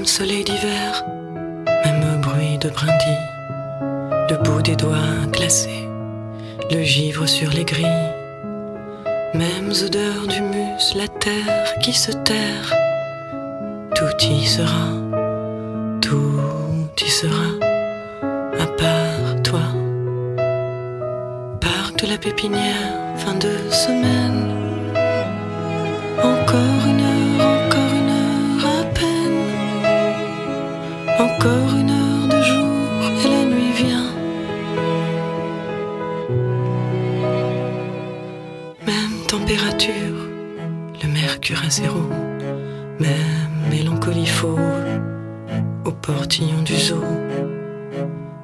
Même soleil d'hiver, même bruit de brindilles, le bout des doigts glacés, le givre sur les grilles, mêmes odeurs d'humus, la terre qui se terre, tout y sera, tout y sera, à part toi. Parc de la pépinière, fin de semaine, encore une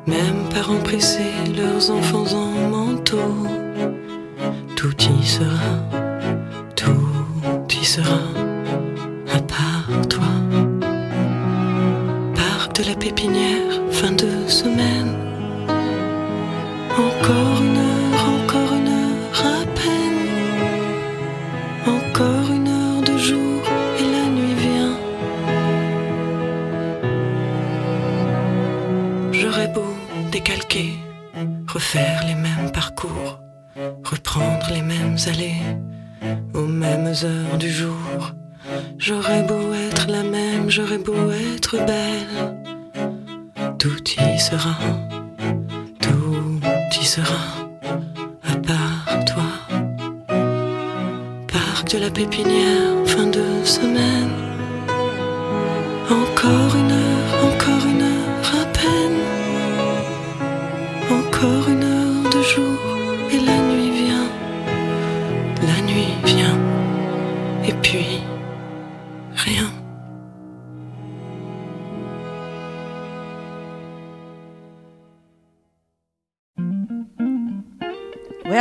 Même parents pressés, leurs enfants en manteau, tout y sera, tout y sera, à part toi. Parc de la pépinière, fin de semaine,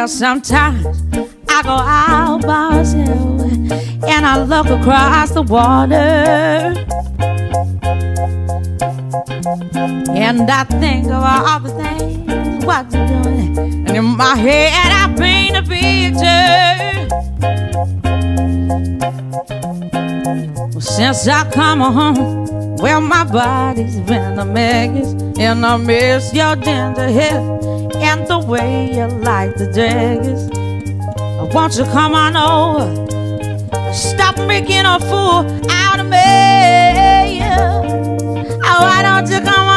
Sometimes I go out by myself and I look across the water. And I think of all the things what you're doing. And in my head, I paint a picture. Well, since I come home, well, my body's been a mess. And I miss your ginger hair and the way you like the daggers. Won't you come on over? Stop making a fool out of me. Oh, why don't you come on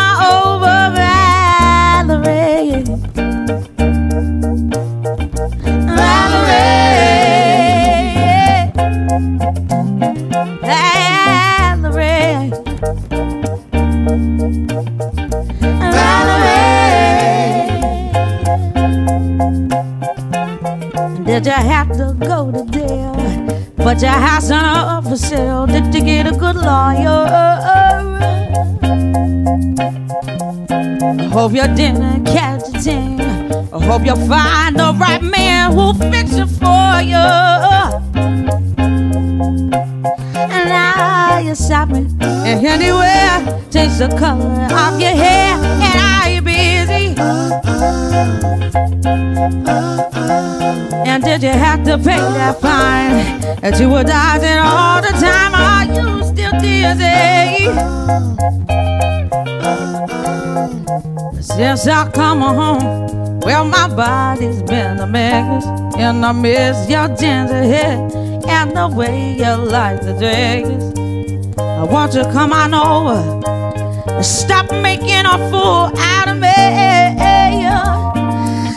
I dinner, catch a thing. I hope you'll find the right man who'll fix it for you. And now you're shopping and anywhere. Change the color of your hair. And are you busy? And did you have to pay that fine that you were dodging all the time? Are you still dizzy? Since I come home, well, my body's been a mess. And I miss your ginger hair and the way you like the dress. I want you to come on over and stop making a fool out of me. Oh,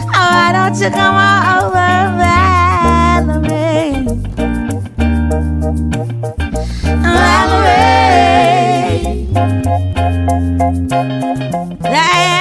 why don't you come on over, Valerie? Valerie. Valerie.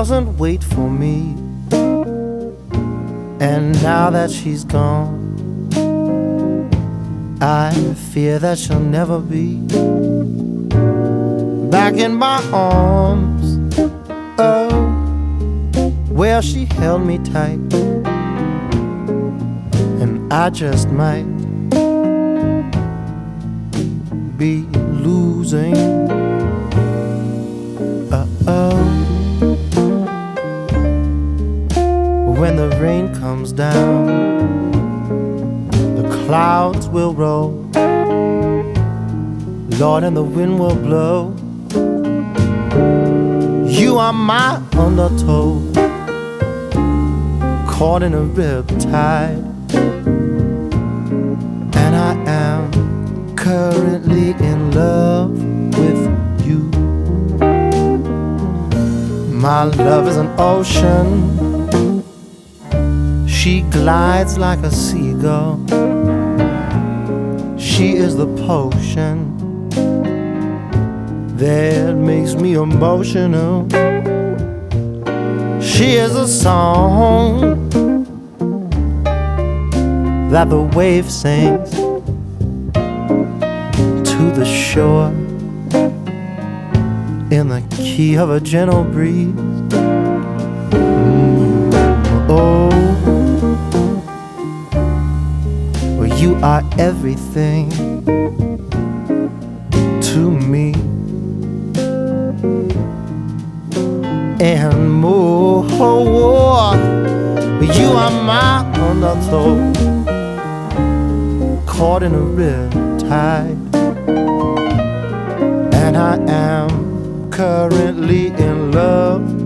doesn't wait for me. And now that she's gone, I fear that she'll never be back in my arms. Oh, where she held me tight, and I just might be losing. When the rain comes down, the clouds will roll. Lord, and the wind will blow. You are my undertow, caught in a rip tide. And I am currently in love with you. My love is an ocean she glides like a seagull. She is the potion that makes me emotional. She is a song that the wave sings to the shore in the key of a gentle breeze. Mm, oh. You are everything to me and more. You are my undertow, caught in a rip tide, and I am currently in love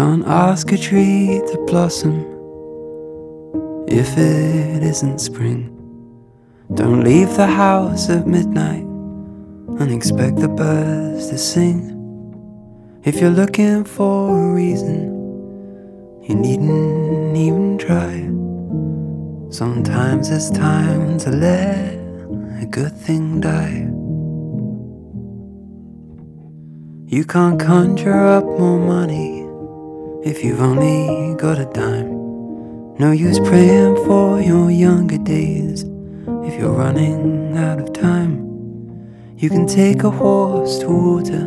Ask a tree to blossom if it isn't spring. Don't leave the house at midnight and expect the birds to sing. If you're looking for a reason, you needn't even try. Sometimes it's time to let a good thing die. You can't conjure up more money if you've only got a dime. No use praying for your younger days if you're running out of time. You can take a horse to water,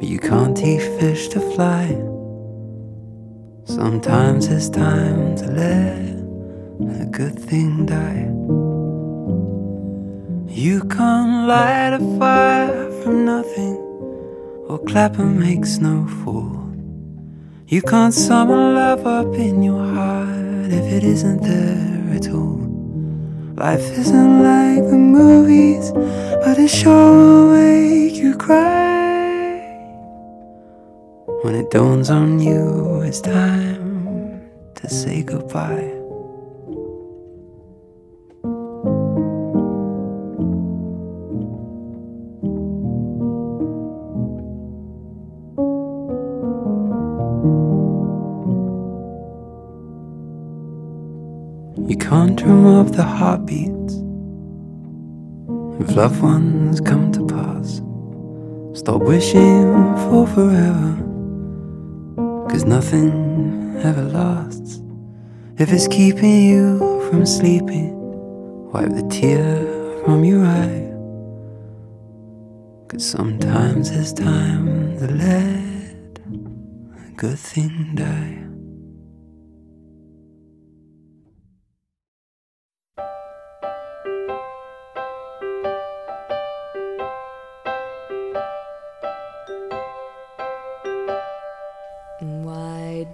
but you can't teach fish to fly. Sometimes it's time to let a good thing die. You can't light a fire from nothing, or clap and make snow fall. You can't summon love up in your heart if it isn't there at all. Life isn't like the movies, but it sure will make you cry. When it dawns on you, it's time to say goodbye. tantrum of the heartbeats If loved ones come to pass. Stop wishing for forever, cause nothing ever lasts. If it's keeping you from sleeping, wipe the tear from your eye. Cause sometimes it's time to let a good thing die.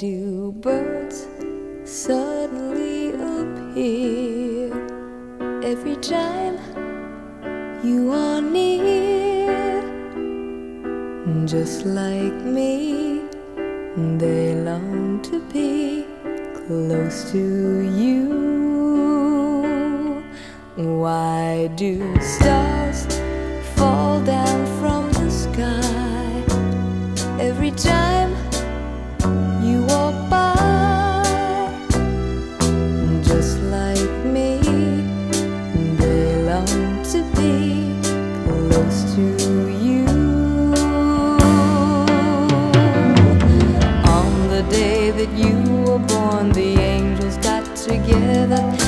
do birds suddenly appear every time you are near? Just like me, they long to be close to you. Why do stars fall down from the sky every time? together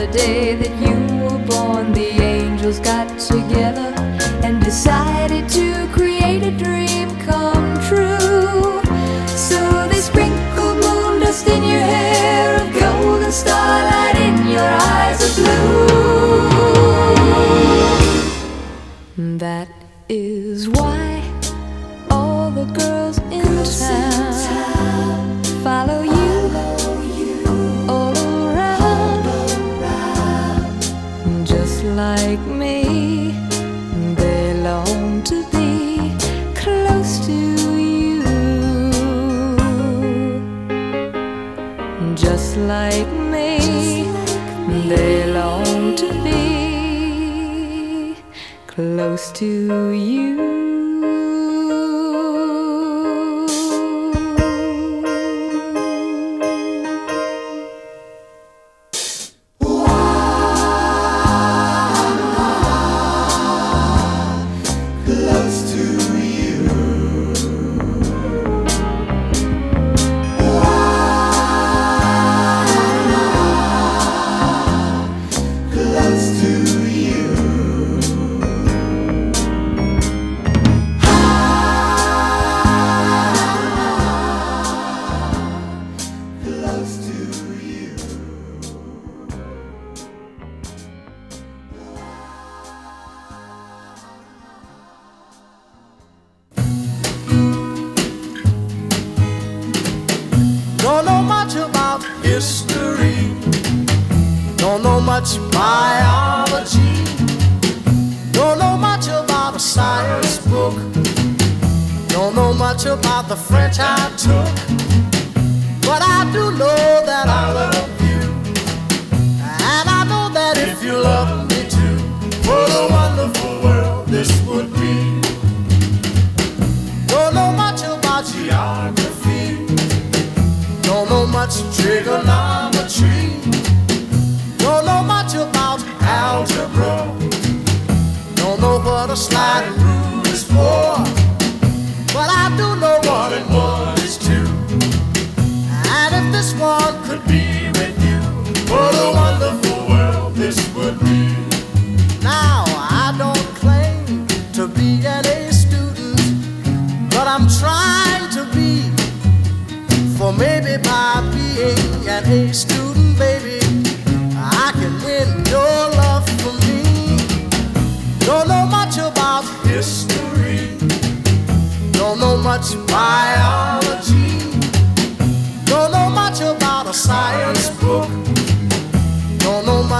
the day that you were born, the angels got together. to you.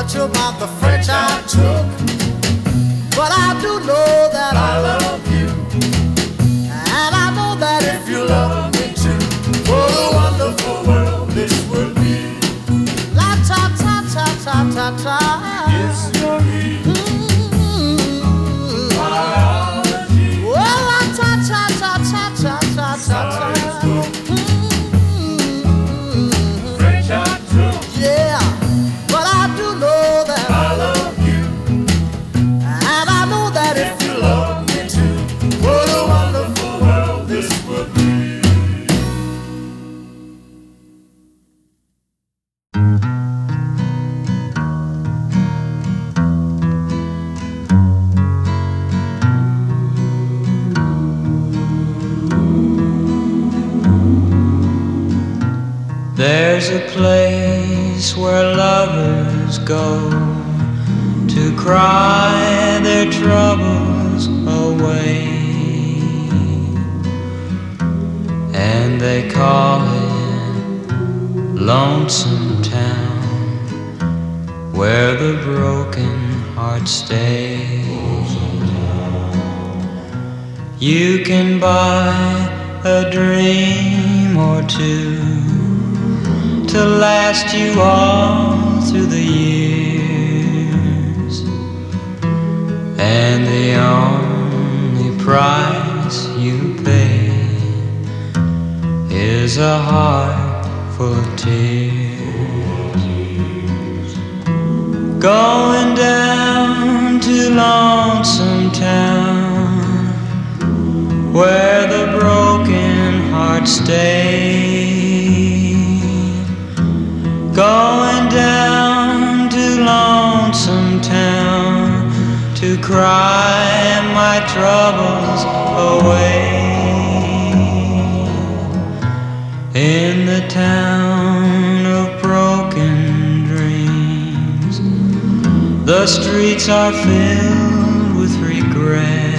Much about the French I took, but I do know that I love you, and I know that if you love me too, what a wonderful world this would be. La ta ta ta ta ta ta. There's a place where lovers go to cry their troubles away, and they call it Lonesome Town, where the broken heart stays. You can buy a dream or two to last you all through the years. And the only price you pay is a heart full of tears. Going down to Lonesome Town where the broken heart stays. Going down to Lonesome Town to cry my troubles away. In the town of broken dreams, the streets are filled with regret.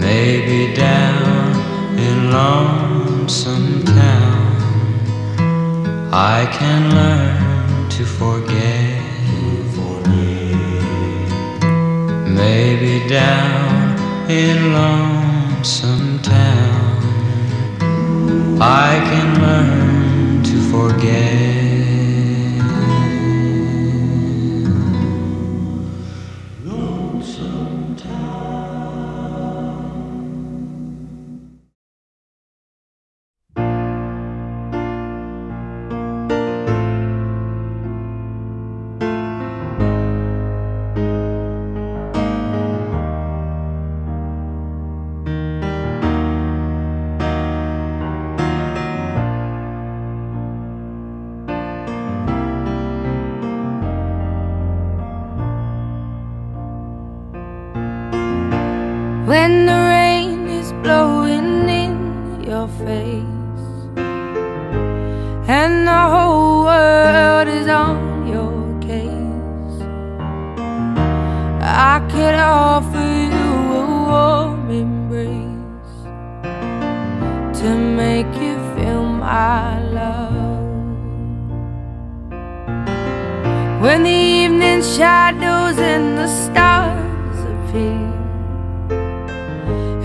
Maybe down in Lonesome I can learn to forget. Maybe down in Lonesome Town, I can learn to forget.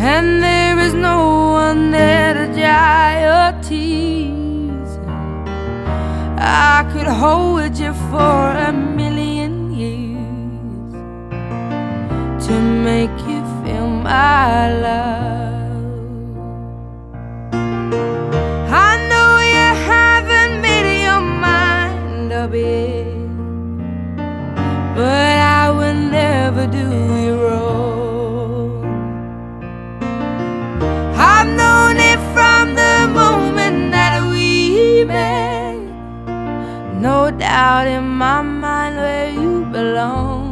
And there is no one there to dry your tears. I could hold you for a million years to make you feel my love. out in my mind where you belong.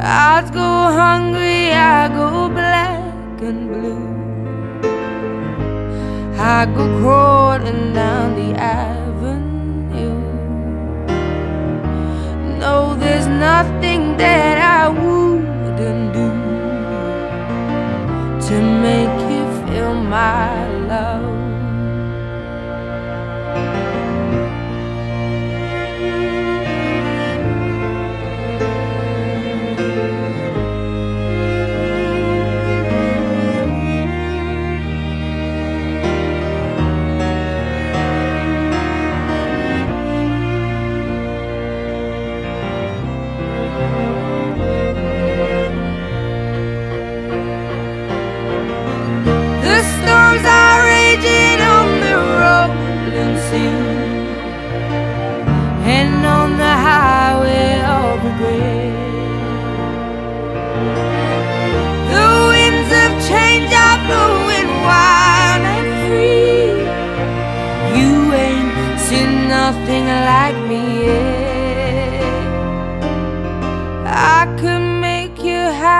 I'd go hungry, I go black and blue. I go crawling down the avenue. No, there's nothing there.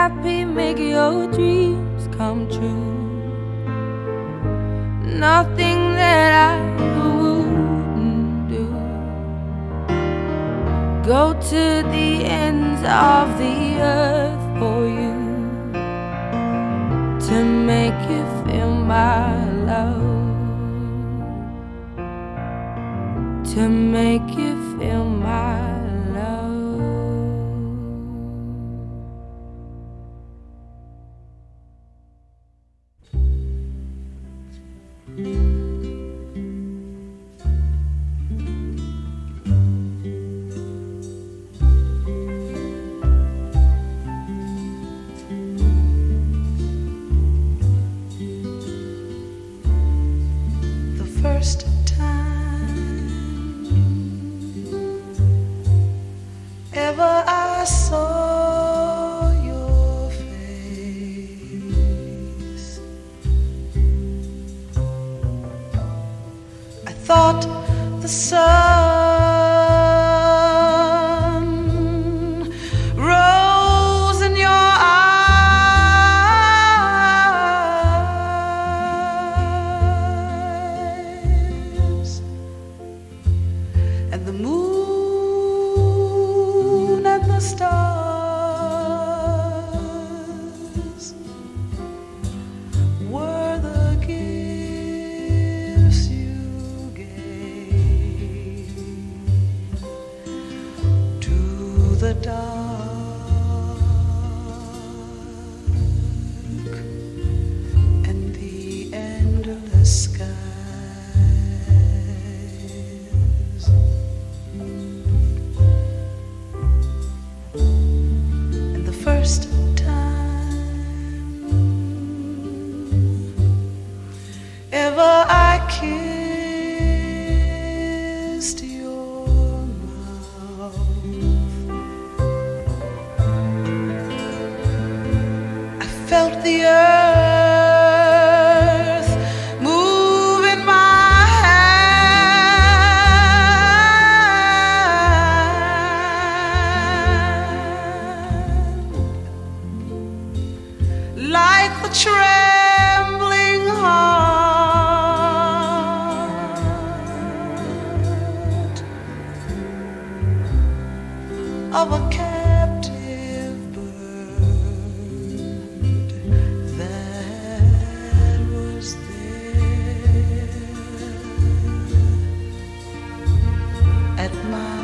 happy, make your dreams come true. Nothing that I wouldn't do. Go to the ends of the earth for you to make you feel my love. To make you feel my at my